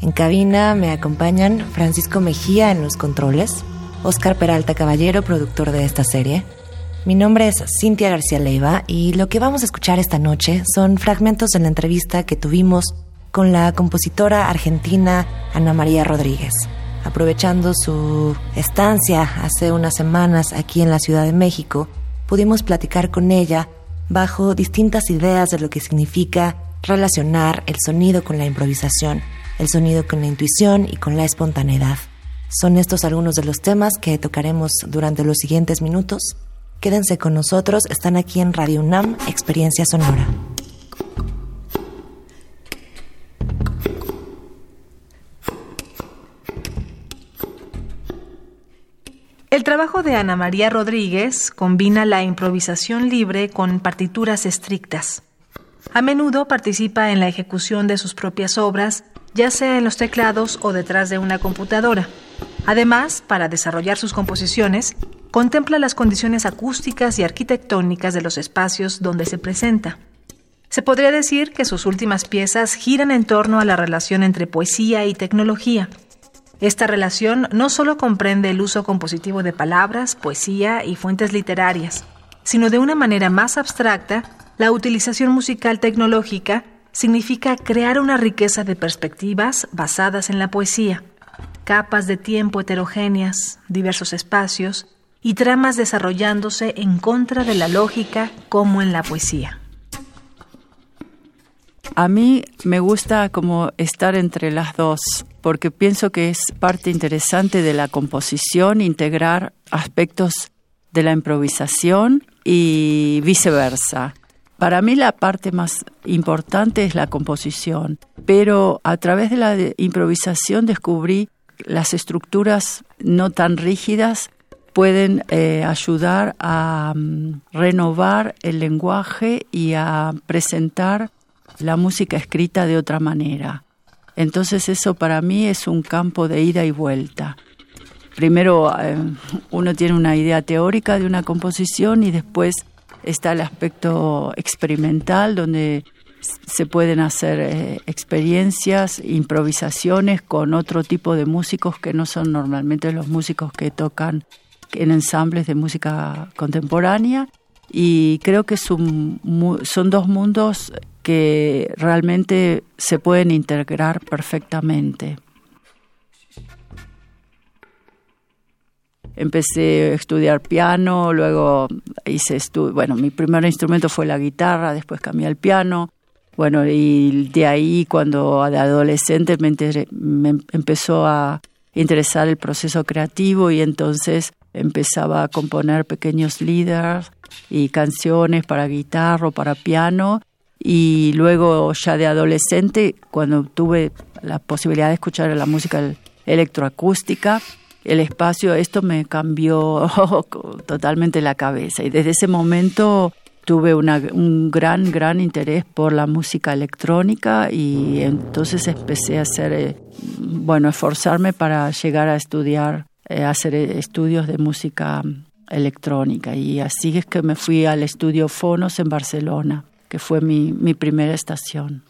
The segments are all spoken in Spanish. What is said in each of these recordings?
En cabina me acompañan Francisco Mejía en los controles, Oscar Peralta Caballero, productor de esta serie. Mi nombre es Cintia García Leiva y lo que vamos a escuchar esta noche son fragmentos de la entrevista que tuvimos con la compositora argentina Ana María Rodríguez. Aprovechando su estancia hace unas semanas aquí en la Ciudad de México, pudimos platicar con ella bajo distintas ideas de lo que significa relacionar el sonido con la improvisación el sonido con la intuición y con la espontaneidad. Son estos algunos de los temas que tocaremos durante los siguientes minutos. Quédense con nosotros, están aquí en Radio UNAM, Experiencia Sonora. El trabajo de Ana María Rodríguez combina la improvisación libre con partituras estrictas. A menudo participa en la ejecución de sus propias obras ya sea en los teclados o detrás de una computadora. Además, para desarrollar sus composiciones, contempla las condiciones acústicas y arquitectónicas de los espacios donde se presenta. Se podría decir que sus últimas piezas giran en torno a la relación entre poesía y tecnología. Esta relación no solo comprende el uso compositivo de palabras, poesía y fuentes literarias, sino de una manera más abstracta la utilización musical tecnológica significa crear una riqueza de perspectivas basadas en la poesía, capas de tiempo heterogéneas, diversos espacios y tramas desarrollándose en contra de la lógica como en la poesía. A mí me gusta como estar entre las dos, porque pienso que es parte interesante de la composición integrar aspectos de la improvisación y viceversa. Para mí la parte más importante es la composición, pero a través de la improvisación descubrí las estructuras no tan rígidas pueden eh, ayudar a mm, renovar el lenguaje y a presentar la música escrita de otra manera. Entonces eso para mí es un campo de ida y vuelta. Primero eh, uno tiene una idea teórica de una composición y después está el aspecto experimental, donde se pueden hacer eh, experiencias, improvisaciones con otro tipo de músicos que no son normalmente los músicos que tocan en ensambles de música contemporánea. Y creo que son, son dos mundos que realmente se pueden integrar perfectamente. Empecé a estudiar piano, luego hice estudio, bueno, mi primer instrumento fue la guitarra, después cambié al piano, bueno, y de ahí cuando de adolescente me, me empezó a interesar el proceso creativo y entonces empezaba a componer pequeños líderes y canciones para guitarra o para piano. Y luego ya de adolescente cuando tuve la posibilidad de escuchar la música electroacústica el espacio, esto me cambió totalmente la cabeza y desde ese momento tuve un gran, gran interés por la música electrónica y entonces empecé a hacer, eh, bueno, esforzarme para llegar a estudiar, eh, hacer estudios de música electrónica y así es que me fui al estudio Fonos en Barcelona, que fue mi, mi primera estación.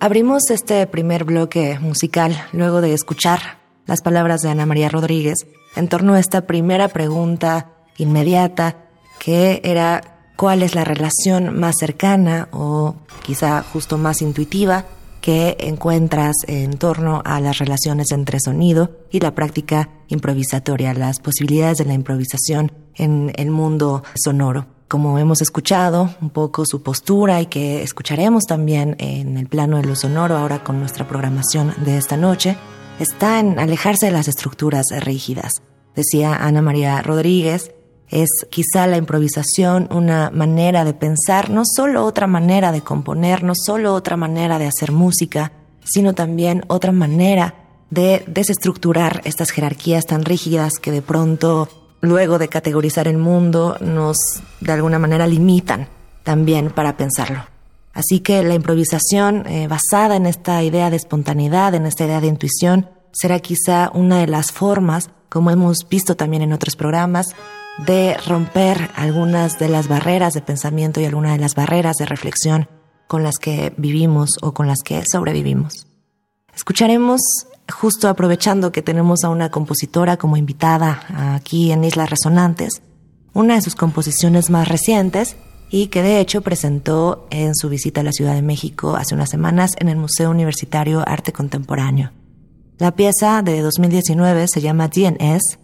Abrimos este primer bloque musical luego de escuchar las palabras de Ana María Rodríguez en torno a esta primera pregunta inmediata que era cuál es la relación más cercana o quizá justo más intuitiva que encuentras en torno a las relaciones entre sonido y la práctica improvisatoria, las posibilidades de la improvisación en el mundo sonoro como hemos escuchado un poco su postura y que escucharemos también en el plano de lo sonoro ahora con nuestra programación de esta noche, está en alejarse de las estructuras rígidas. Decía Ana María Rodríguez Es quizá la improvisación una manera de pensar, no solo otra manera de componer, no solo otra manera de hacer música, sino también otra manera de desestructurar estas jerarquías tan rígidas que de pronto, luego de categorizar el mundo, nos de alguna manera limitan también para pensarlo. Así que la improvisación eh, basada en esta idea de espontaneidad, en esta idea de intuición, será quizá una de las formas, como hemos visto también en otros programas, de romper algunas de las barreras de pensamiento y algunas de las barreras de reflexión con las que vivimos o con las que sobrevivimos. Escucharemos, justo aprovechando que tenemos a una compositora como invitada aquí en Islas Resonantes, una de sus composiciones más recientes y que de hecho presentó en su visita a la Ciudad de México hace unas semanas en el Museo Universitario Arte Contemporáneo. La pieza de 2019 se llama DNS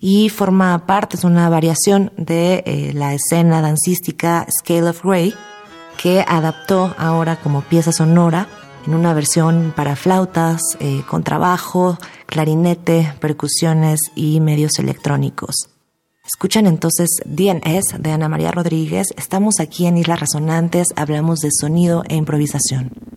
y forma parte, es una variación de eh, la escena dancística Scale of Grey que adaptó ahora como pieza sonora en una versión para flautas, eh, contrabajo, clarinete, percusiones y medios electrónicos. Escuchan entonces DNS de Ana María Rodríguez. Estamos aquí en Islas Resonantes, hablamos de sonido e improvisación.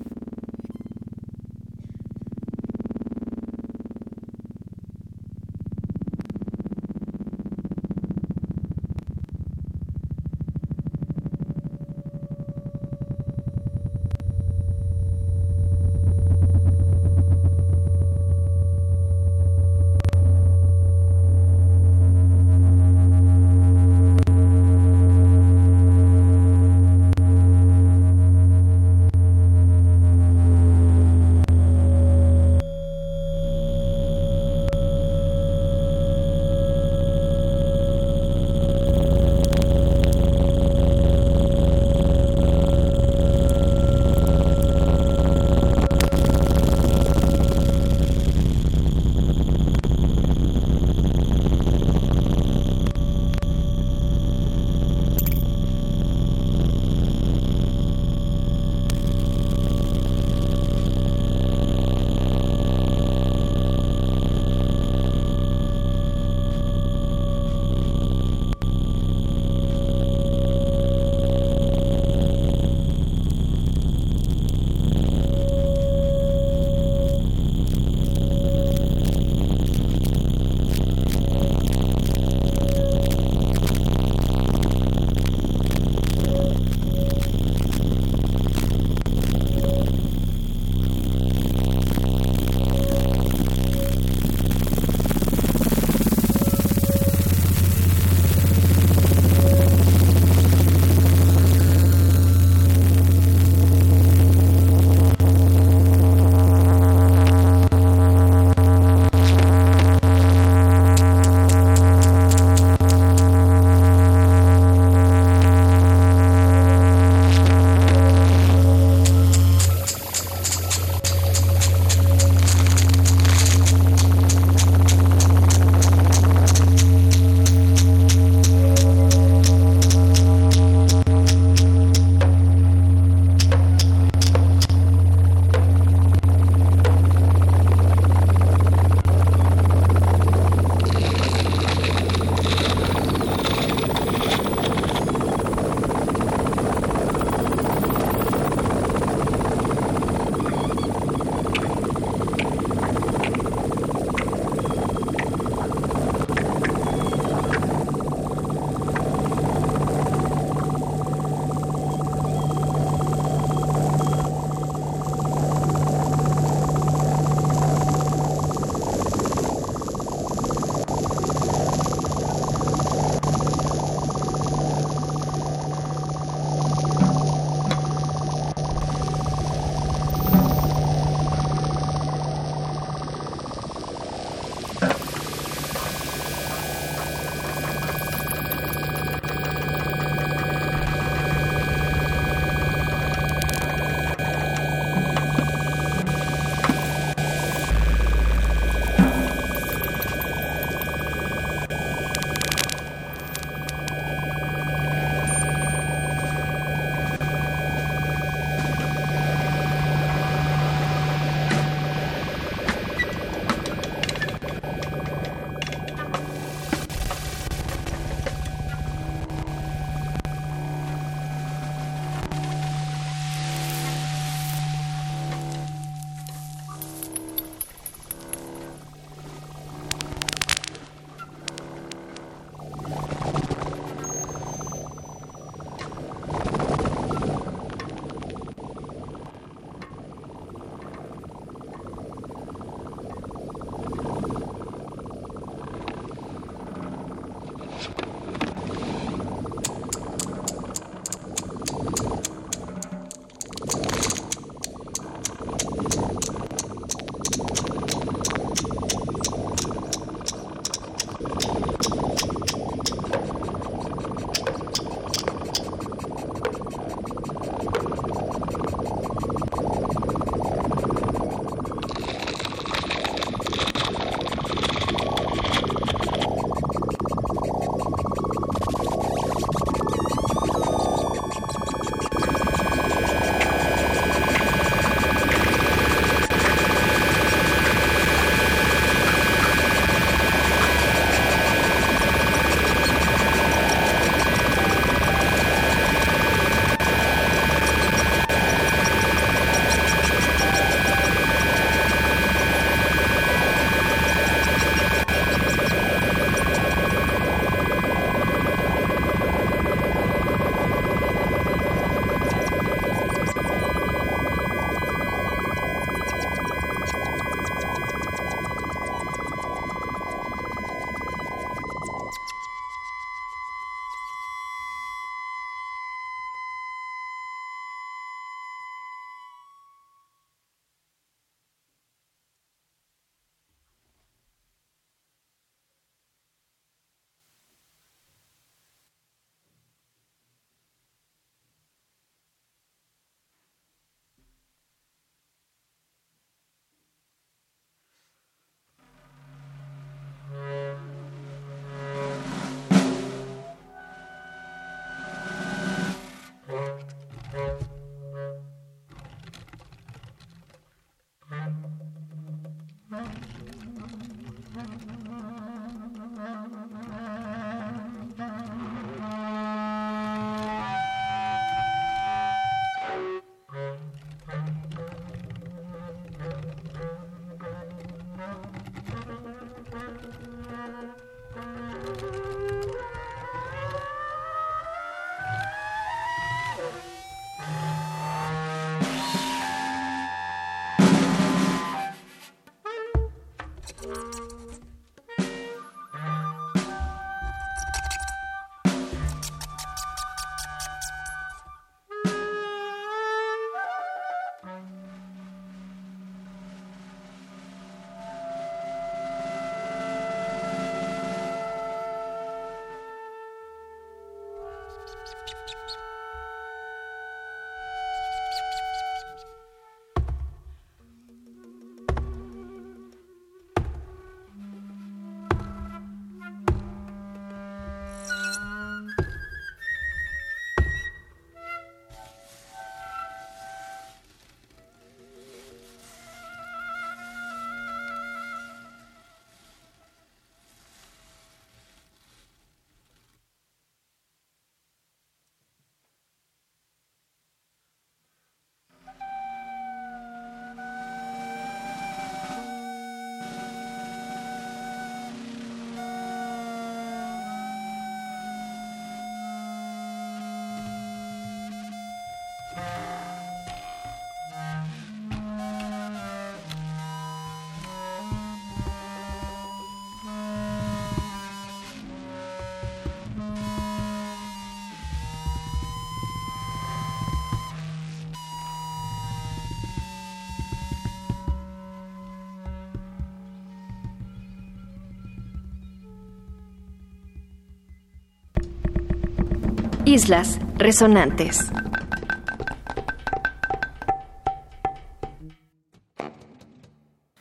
Islas Resonantes.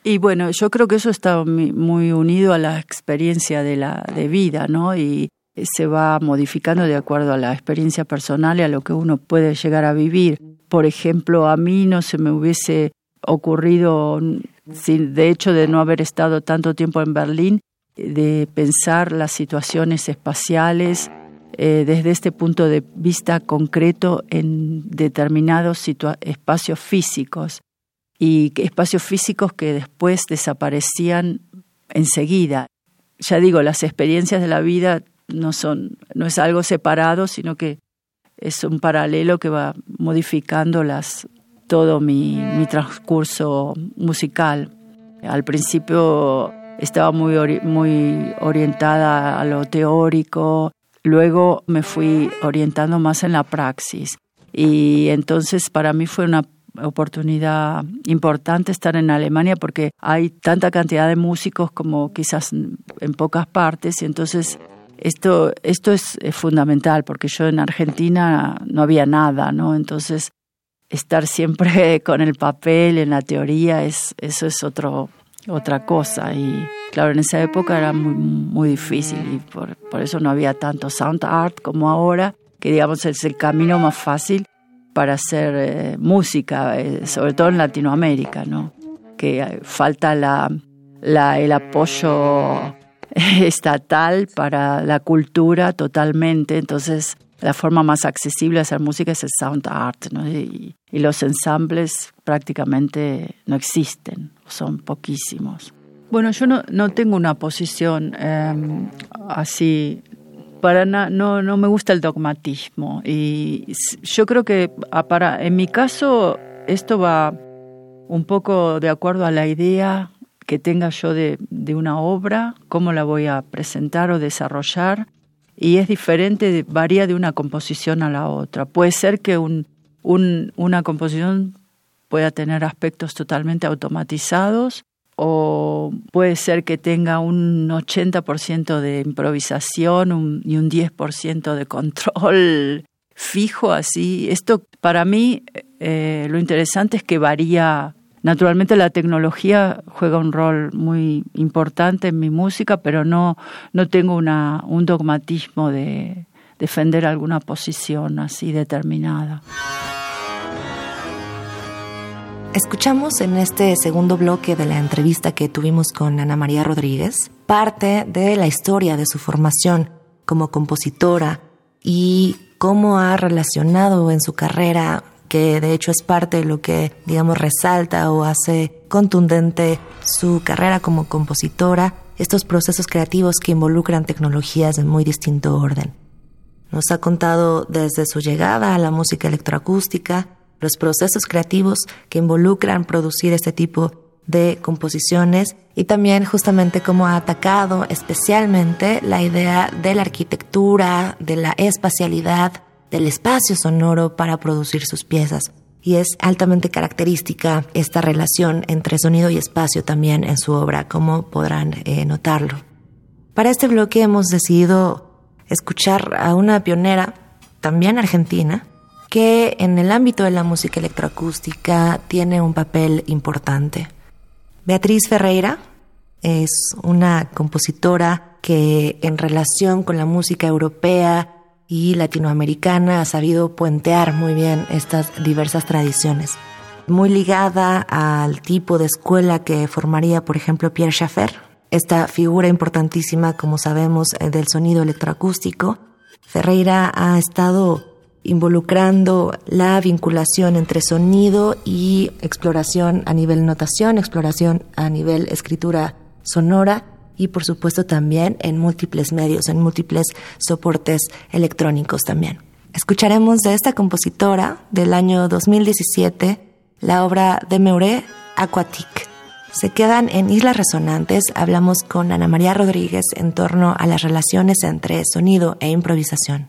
Y bueno, yo creo que eso está muy unido a la experiencia de la de vida, ¿no? Y se va modificando de acuerdo a la experiencia personal y a lo que uno puede llegar a vivir. Por ejemplo, a mí no se me hubiese ocurrido, de hecho de no haber estado tanto tiempo en Berlín, de pensar las situaciones espaciales eh, desde este punto de vista concreto en determinados espacios físicos y espacios físicos que después desaparecían enseguida. Ya digo, las experiencias de la vida no son no es algo separado, sino que es un paralelo que va modificando todo mi, mi transcurso musical. Al principio estaba muy, muy orientada a lo teórico, luego me fui orientando más en la praxis y entonces para mí fue una oportunidad importante estar en Alemania porque hay tanta cantidad de músicos como quizás en pocas partes y entonces esto, esto es, fundamental porque yo en Argentina no había nada, ¿no? Entonces estar siempre con el papel en la teoría es eso es otro otra cosa. Y claro en esa época era muy muy difícil y por, por eso no había tanto sound art como ahora que digamos es el camino más fácil para hacer eh, música eh, sobre todo en Latinoamérica no que falta la, la el apoyo estatal para la cultura totalmente. Entonces la forma más accesible de hacer música es el sound art, ¿no? y, los ensambles prácticamente no existen, son poquísimos. Bueno, yo no, no tengo una posición em, así, para no, no me gusta el dogmatismo y yo creo que ah, para, en mi caso esto va un poco de acuerdo a la idea que tenga yo de, de una obra, cómo la voy a presentar o desarrollar y es diferente, varía de una composición a la otra. Puede ser que un, una composición pueda tener aspectos totalmente automatizados o puede ser que tenga un 80% de improvisación y un 10% de control fijo así. Esto para mí eh, lo interesante es que varía Naturalmente la tecnología juega un rol muy importante en mi música, pero no, no tengo una, un dogmatismo de defender alguna posición así determinada. Escuchamos en este segundo bloque de la entrevista que tuvimos con Ana María Rodríguez parte de la historia de su formación como compositora y cómo ha relacionado en su carrera que de hecho es parte de lo que, digamos, resalta o hace contundente su carrera como compositora, estos procesos creativos que involucran tecnologías de muy distinto orden. Nos ha contado desde su llegada a la música electroacústica, los procesos creativos que involucran producir este tipo de composiciones y también justamente cómo ha atacado especialmente la idea de la arquitectura, de la espacialidad, del espacio sonoro para producir sus piezas. Y es altamente característica esta relación entre sonido y espacio también en su obra, como podrán eh, notarlo. Para este bloque hemos decidido escuchar a una pionera, también argentina, que en el ámbito de la música electroacústica tiene un papel importante. Beatriz Ferreira es una compositora que en relación con la música europea y latinoamericana ha sabido puentear muy bien estas diversas tradiciones. Muy ligada al tipo de escuela que formaría, por ejemplo, Pierre Schaeffer, esta figura importantísima, como sabemos, eh, del sonido electroacústico. Ferreira ha estado involucrando la vinculación entre sonido y exploración a nivel notación, exploración a nivel escritura sonora y por supuesto también en múltiples medios, en múltiples soportes electrónicos también. Escucharemos de esta compositora del año 2017 la obra de Meuré Aquatique. Se quedan en Islas Resonantes, hablamos con Ana María Rodríguez en torno a las relaciones entre sonido e improvisación.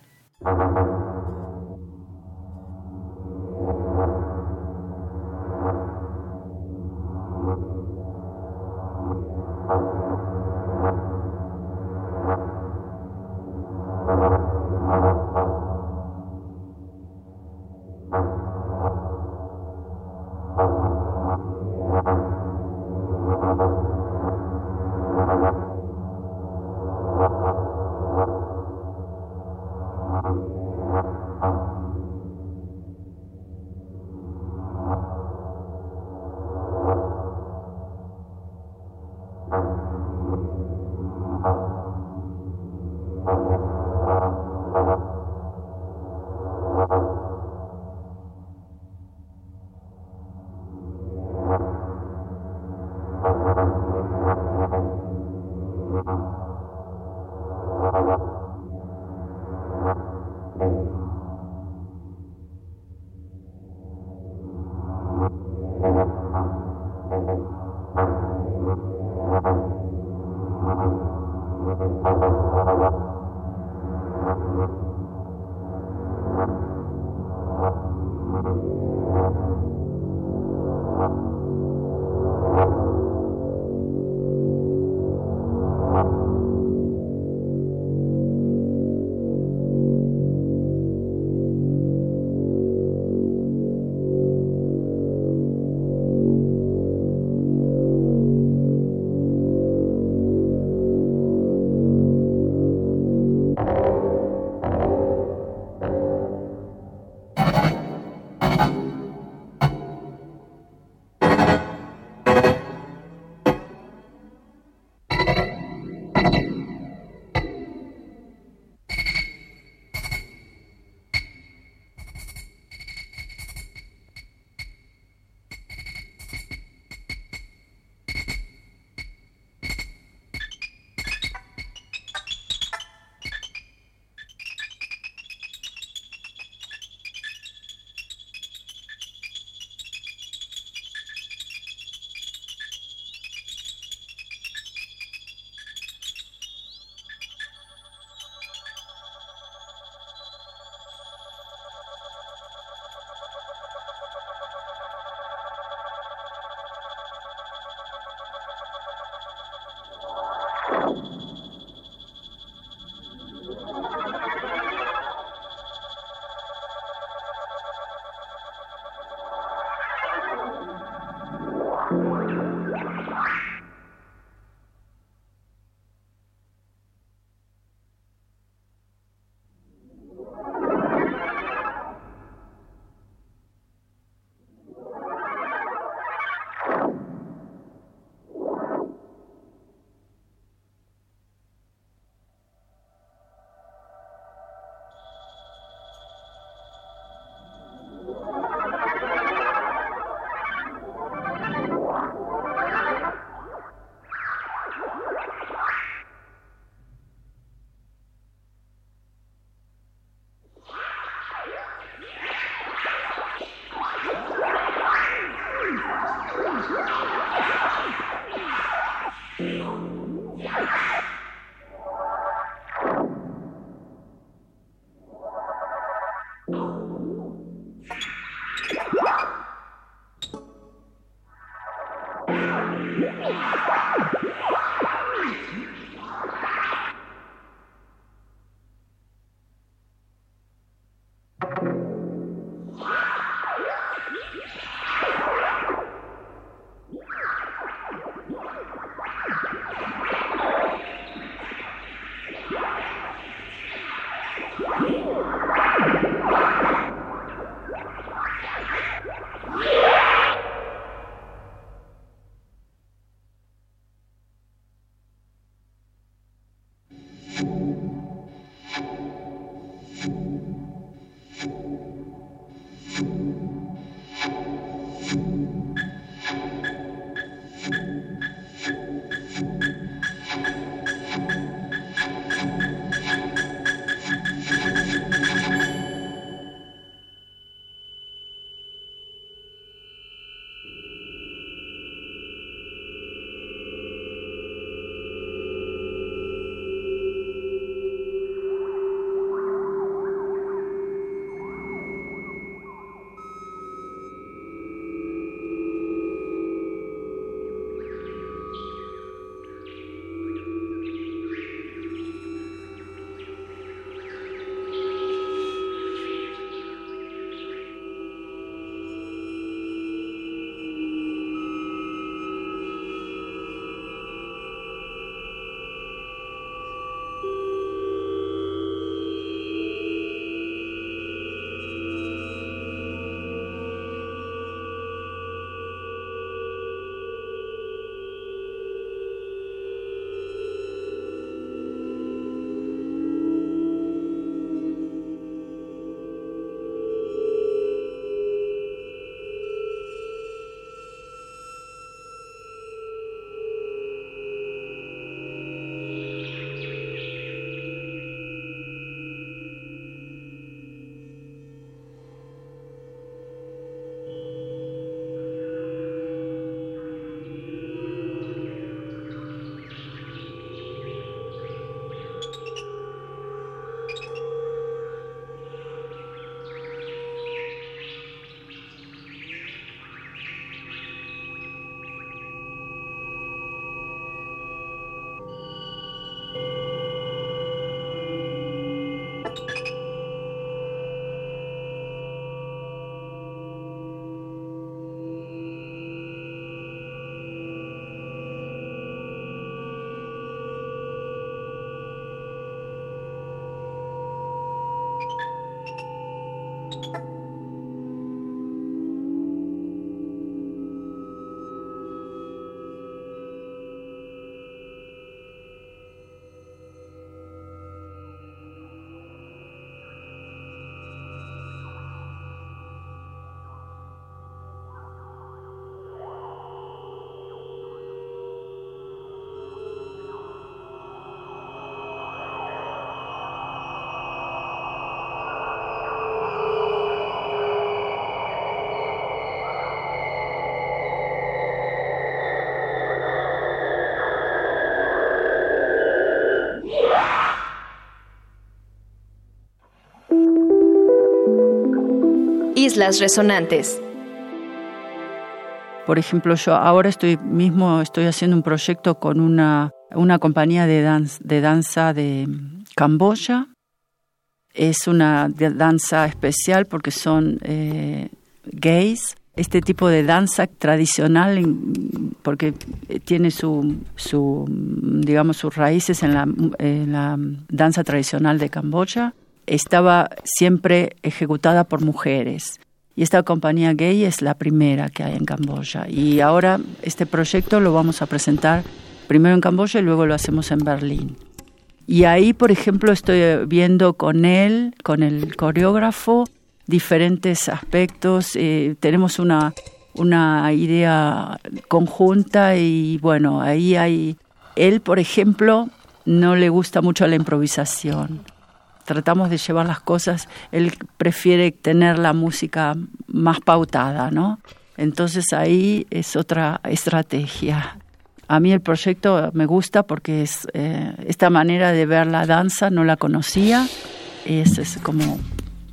Yeah. Islas Resonantes. Por ejemplo, yo ahora estoy mismo estoy haciendo un proyecto con una, una compañía de, de danza de Camboya. Es una danza especial porque son eh, gays. Este tipo de danza tradicional, porque tiene su, su digamos, sus raíces en la, en la danza tradicional de Camboya, estaba siempre ejecutada por mujeres. Y esta compañía gay es la primera que hay en Camboya. Y ahora este proyecto lo vamos a presentar primero en Camboya y luego lo hacemos en Berlín. Y ahí, por ejemplo, estoy viendo con él, con el coreógrafo, diferentes aspectos. Eh, tenemos una, una idea conjunta y bueno, ahí hay... Él, por ejemplo, no le gusta mucho la improvisación tratamos de llevar las cosas, él prefiere tener la música más pautada, ¿no? Entonces ahí es otra estrategia. A mí el proyecto me gusta porque es eh, esta manera de ver la danza no la conocía. Es, es como,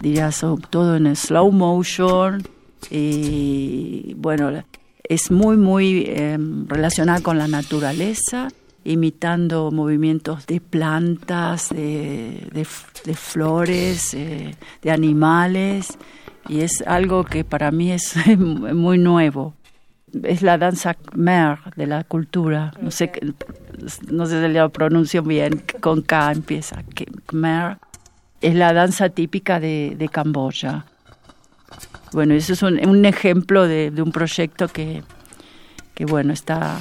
dirías, todo en slow motion. Y bueno, es muy, muy eh, relacionada con la naturaleza imitando movimientos de plantas, de, flores, eh, de animales, y es algo que para mí es muy nuevo. Es la danza Khmer de la cultura, no sé, no sé si lo pronuncio bien, con K empieza, Khmer. Es la danza típica de, Camboya. Bueno, eso es un, ejemplo de, de un proyecto que, que, bueno, está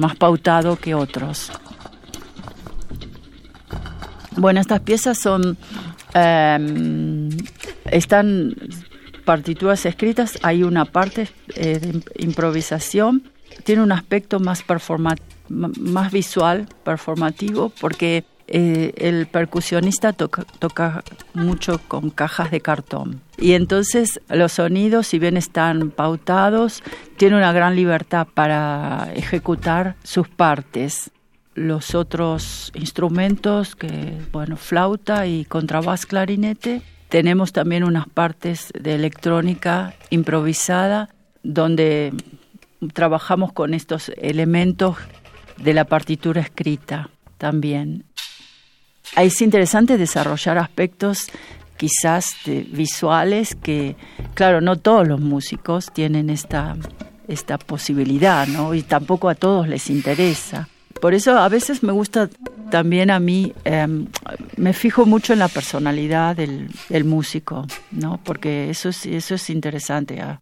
más pautado que otros. Bueno, estas piezas son em, están partituras escritas hay una parte eh, de improvisación, tiene un aspecto más, más visual, performativo, porque eh, el percusionista toca, mucho con cajas de cartón. Y entonces los sonidos, si bien están pautados, tiene una gran libertad para ejecutar sus partes. Los otros instrumentos, que bueno, flauta y contrabass clarinete, tenemos también unas partes de electrónica improvisada donde trabajamos con estos elementos de la partitura escrita también. Es interesante desarrollar aspectos quizás visuales que, claro, no todos los músicos tienen esta, esta posibilidad, ¿no? Y tampoco a todos les interesa. Por eso a veces me gusta también a mí, em, me fijo mucho en la personalidad del, músico, ¿no? Porque eso es, eso es interesante ah,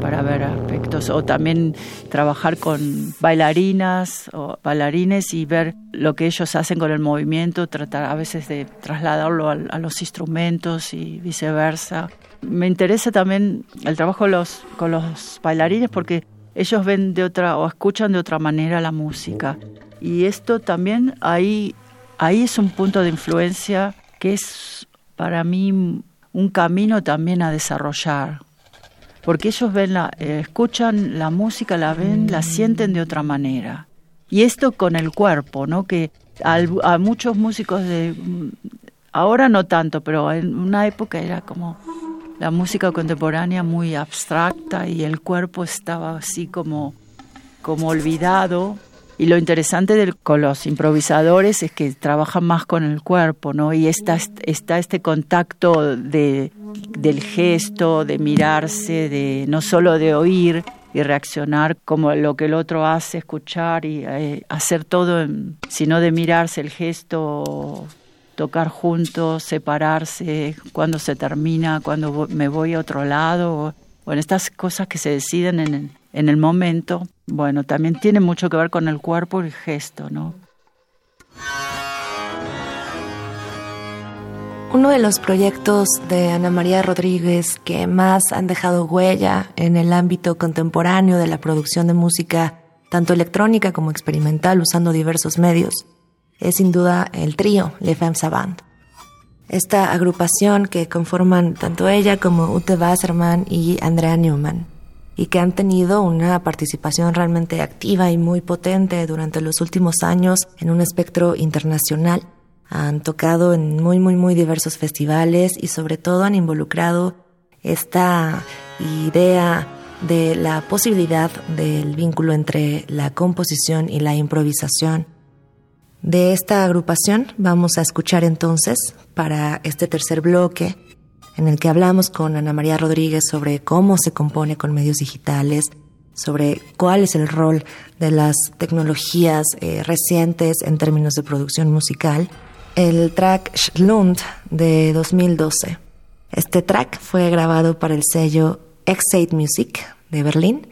para ver O también trabajar con bailarinas o bailarines y ver lo que ellos hacen con el movimiento, tratar a veces de trasladarlo a, los instrumentos y viceversa. Me interesa también el trabajo los, con los bailarines porque ellos ven de otra o escuchan de otra manera la música. Y esto también ahí, ahí es un punto de influencia que es para mí un camino también a desarrollar. Porque ellos ven la, eh, escuchan la música, la ven, la sienten de otra manera. Y esto con el cuerpo, ¿no? Que a muchos músicos de ahora no tanto, pero en una época era como la música contemporánea muy abstracta y el cuerpo estaba así como, como olvidado y lo interesante con los improvisadores es que trabajan más con el cuerpo, ¿no? Y está, está este contacto de, del gesto, de mirarse, de no solo de oír y reaccionar como lo que el otro hace, escuchar y eh, hacer todo, sino de mirarse el gesto, tocar juntos, separarse, cuando se termina, cuando me voy a otro lado. Bueno, estas cosas que se deciden en, en el momento, bueno, también tiene mucho que ver con el cuerpo y el gesto, ¿no? Uno de los proyectos de Ana María Rodríguez que más han dejado huella en el ámbito contemporáneo de la producción de música, tanto electrónica como experimental, usando diversos medios, es sin duda el trío Le Femme Savant. Esta agrupación que conforman tanto ella como Ute Wasserman y Andrea Newman y que han tenido una participación realmente activa y muy potente durante los últimos años en un espectro internacional. Han tocado en muy, muy, muy diversos festivales y sobre todo han involucrado esta idea de la posibilidad del vínculo entre la composición y la improvisación. De esta agrupación vamos a escuchar entonces para este tercer bloque en el que hablamos con Ana María Rodríguez sobre cómo se compone con medios digitales, sobre cuál es el rol de las tecnologías eh, recientes en términos de producción musical, el track Schlund de 2012. Este track fue grabado para el sello X8 Music de Berlín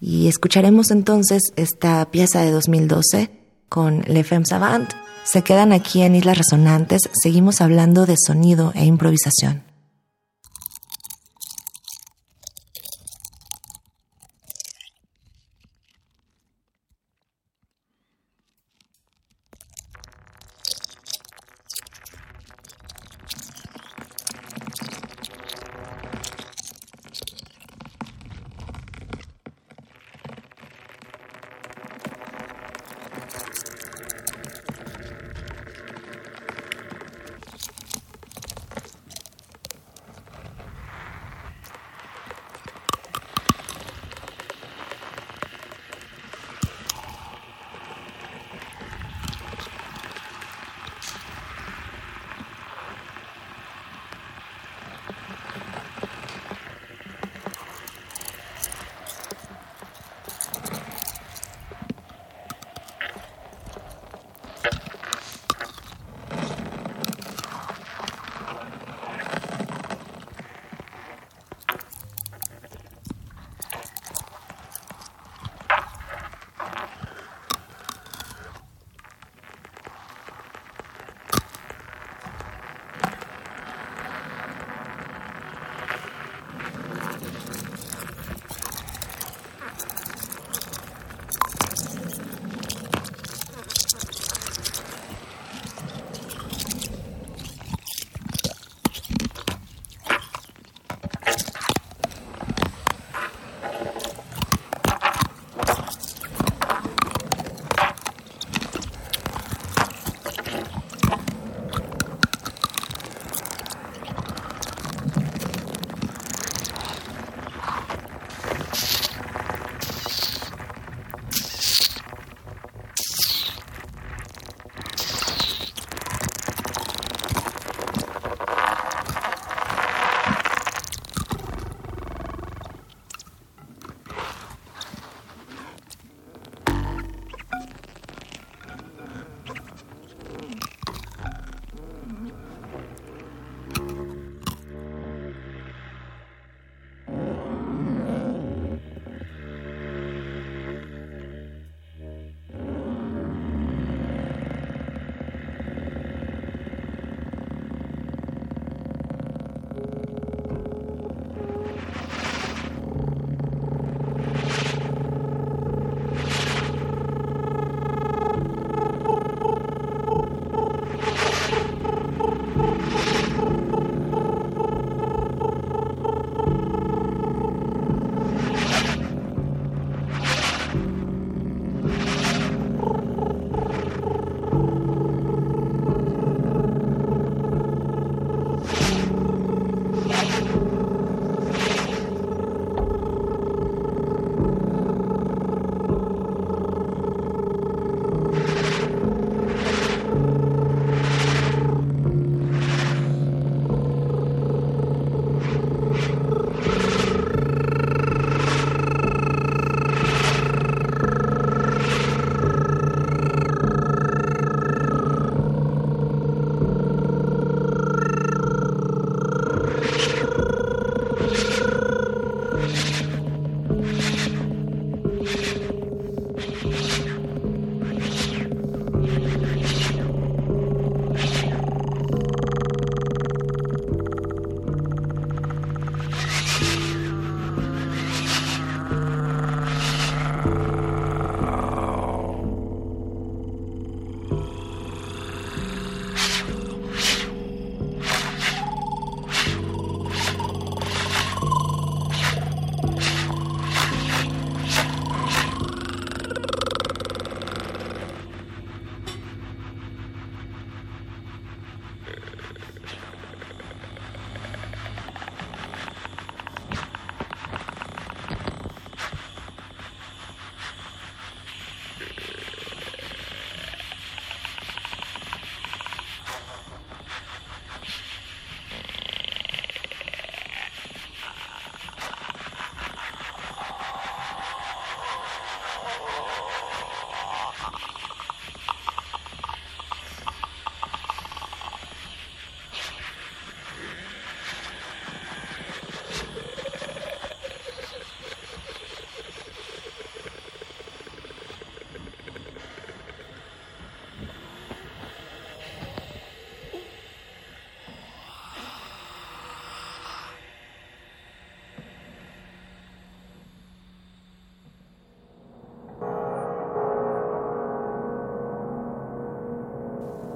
y escucharemos entonces esta pieza de 2012 con Le Femme Savant. Se quedan aquí en Islas Resonantes, seguimos hablando de sonido e improvisación.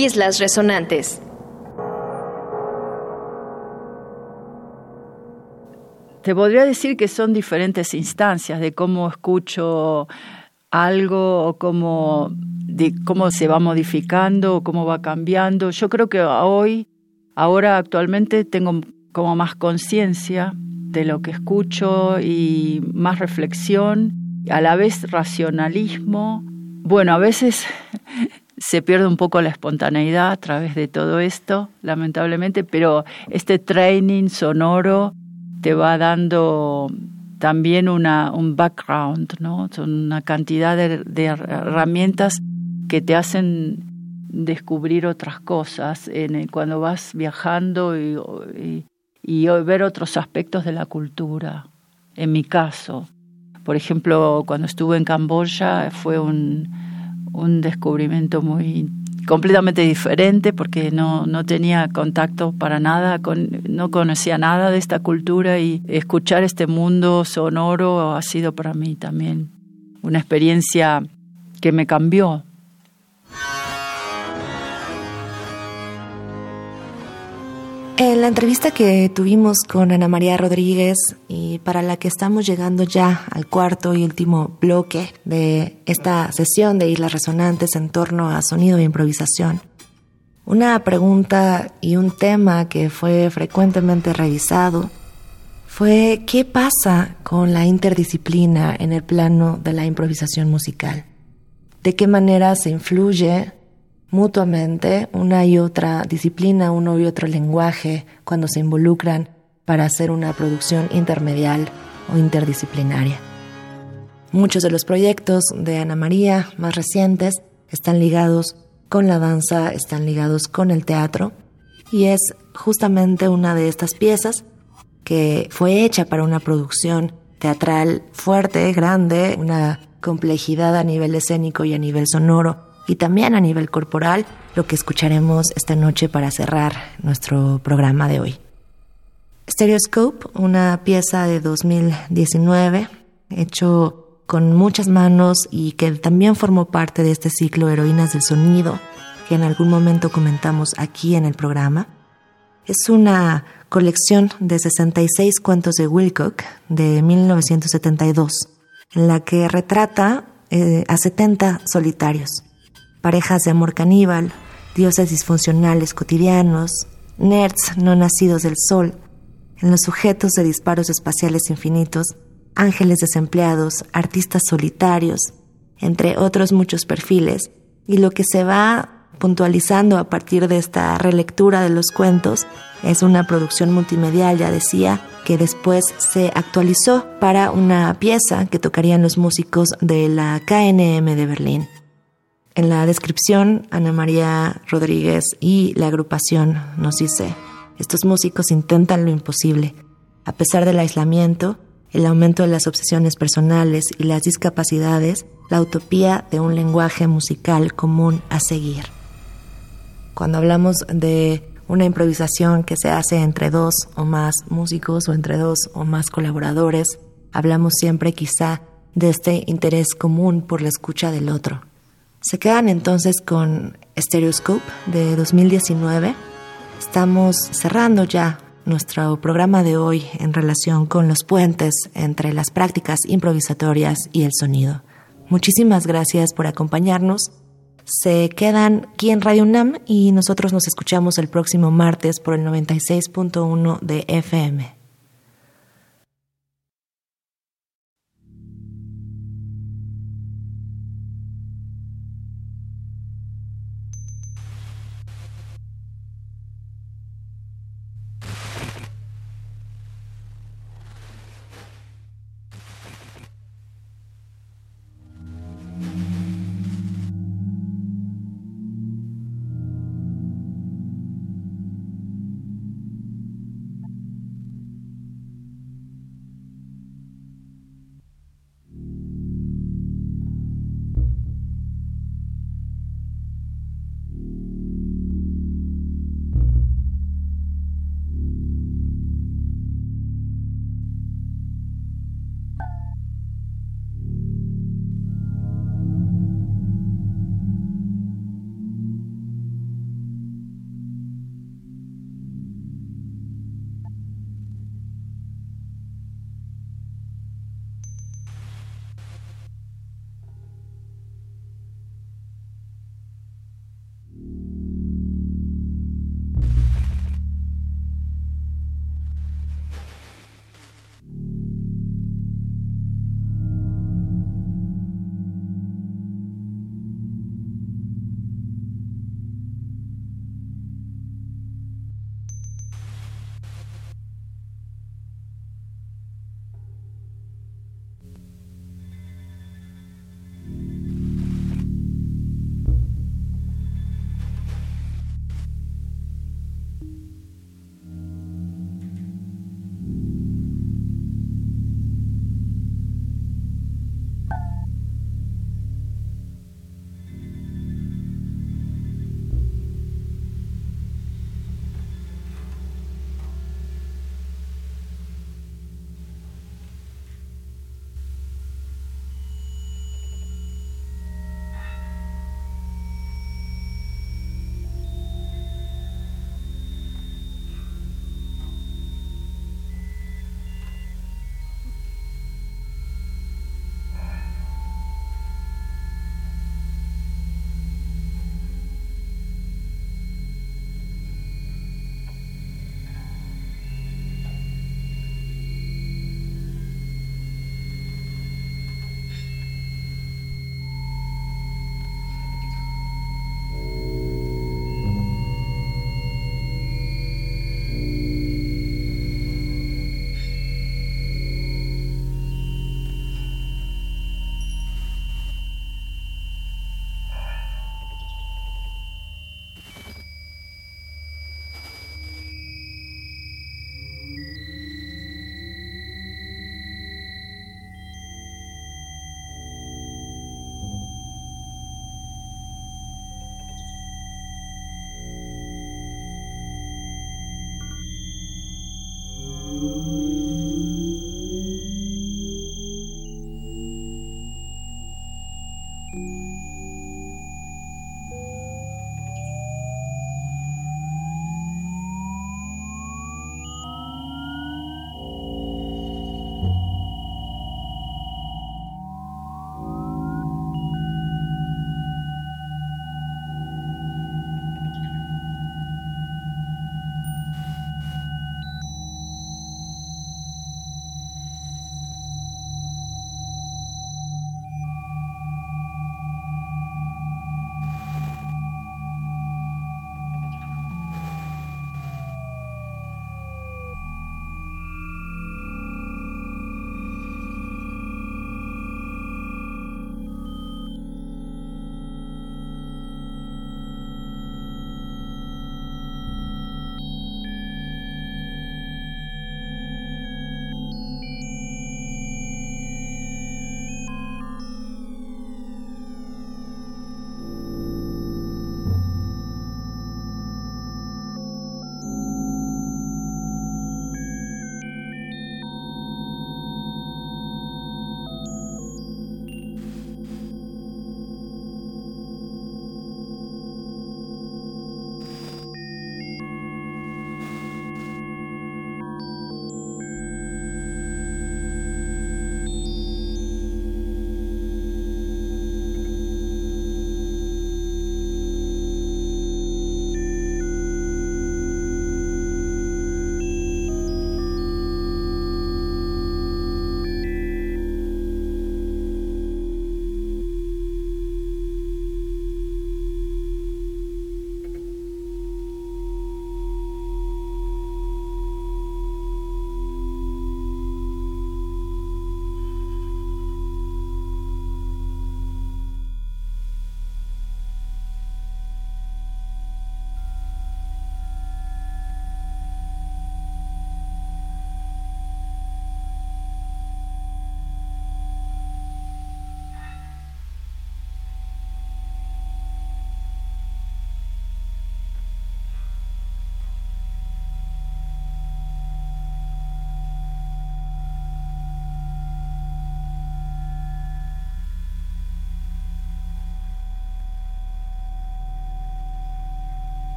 Islas Resonantes. Te podría decir que son diferentes instancias de cómo escucho algo o cómo, de cómo se va modificando o cómo va cambiando. Yo creo que hoy, ahora actualmente tengo como más conciencia de lo que escucho y más reflexión, a la vez racionalismo. Bueno, a veces se pierde un poco la espontaneidad a través de todo esto, lamentablemente, pero este training sonoro te va dando también una, un background, ¿no? Son una cantidad de, herramientas que te hacen descubrir otras cosas en, cuando vas viajando y, y, ver otros aspectos de la cultura. En mi caso, por ejemplo, cuando estuve en Camboya fue un, un descubrimiento muy completamente diferente porque no, no tenía contacto para nada, con, no conocía nada de esta cultura y escuchar este mundo sonoro ha sido para mí también una experiencia que me cambió En la entrevista que tuvimos con Ana María Rodríguez y para la que estamos llegando ya al cuarto y último bloque de esta sesión de Islas Resonantes en torno a sonido e improvisación, una pregunta y un tema que fue frecuentemente revisado fue qué pasa con la interdisciplina en el plano de la improvisación musical. ¿De qué manera se influye mutuamente una y otra disciplina, uno y otro lenguaje cuando se involucran para hacer una producción intermedial o interdisciplinaria. Muchos de los proyectos de Ana María más recientes están ligados con la danza, están ligados con el teatro y es justamente una de estas piezas que fue hecha para una producción teatral fuerte, grande, una complejidad a nivel escénico y a nivel sonoro y también a nivel corporal, lo que escucharemos esta noche para cerrar nuestro programa de hoy. Stereoscope, una pieza de 2019, hecho con muchas manos y que también formó parte de este ciclo Heroínas del Sonido, que en algún momento comentamos aquí en el programa. Es una colección de 66 cuentos de Wilcock de 1972, en la que retrata eh, a 70 solitarios parejas de amor caníbal, dioses disfuncionales cotidianos, nerds no nacidos del sol, en los sujetos de disparos espaciales infinitos, ángeles desempleados, artistas solitarios, entre otros muchos perfiles, y lo que se va puntualizando a partir de esta relectura de los cuentos es una producción multimedial, ya decía, que después se actualizó para una pieza que tocarían los músicos de la KNM de Berlín. En la descripción, Ana María Rodríguez y la agrupación nos dice, estos músicos intentan lo imposible. A pesar del aislamiento, el aumento de las obsesiones personales y las discapacidades, la utopía de un lenguaje musical común a seguir. Cuando hablamos de una improvisación que se hace entre dos o más músicos o entre dos o más colaboradores, hablamos siempre quizá de este interés común por la escucha del otro. Se quedan entonces con Stereoscope de 2019. Estamos cerrando ya nuestro programa de hoy en relación con los puentes entre las prácticas improvisatorias y el sonido. Muchísimas gracias por acompañarnos. Se quedan aquí en Radio UNAM y nosotros nos escuchamos el próximo martes por el 96.1 de FM.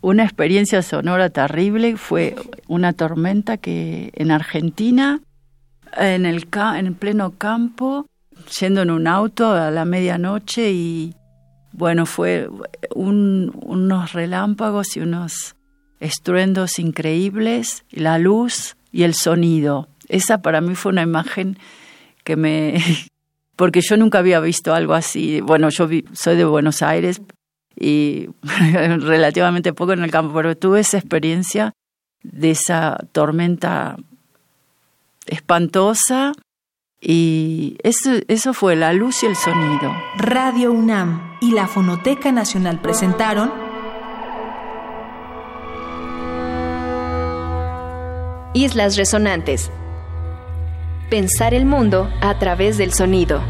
Una experiencia sonora terrible. Fue una tormenta que en Argentina, en el, en pleno campo, yendo en un auto a la medianoche y bueno, fue unos relámpagos y unos estruendos increíbles, la luz y el sonido. Esa para mí fue una imagen que me... porque yo nunca había visto algo así. Bueno, yo soy de Buenos Aires y relativamente poco en el campo, pero tuve esa experiencia de esa tormenta espantosa y eso, eso fue la luz y el sonido. Radio UNAM y la Fonoteca Nacional presentaron Islas Resonantes. Pensar el mundo a través del sonido.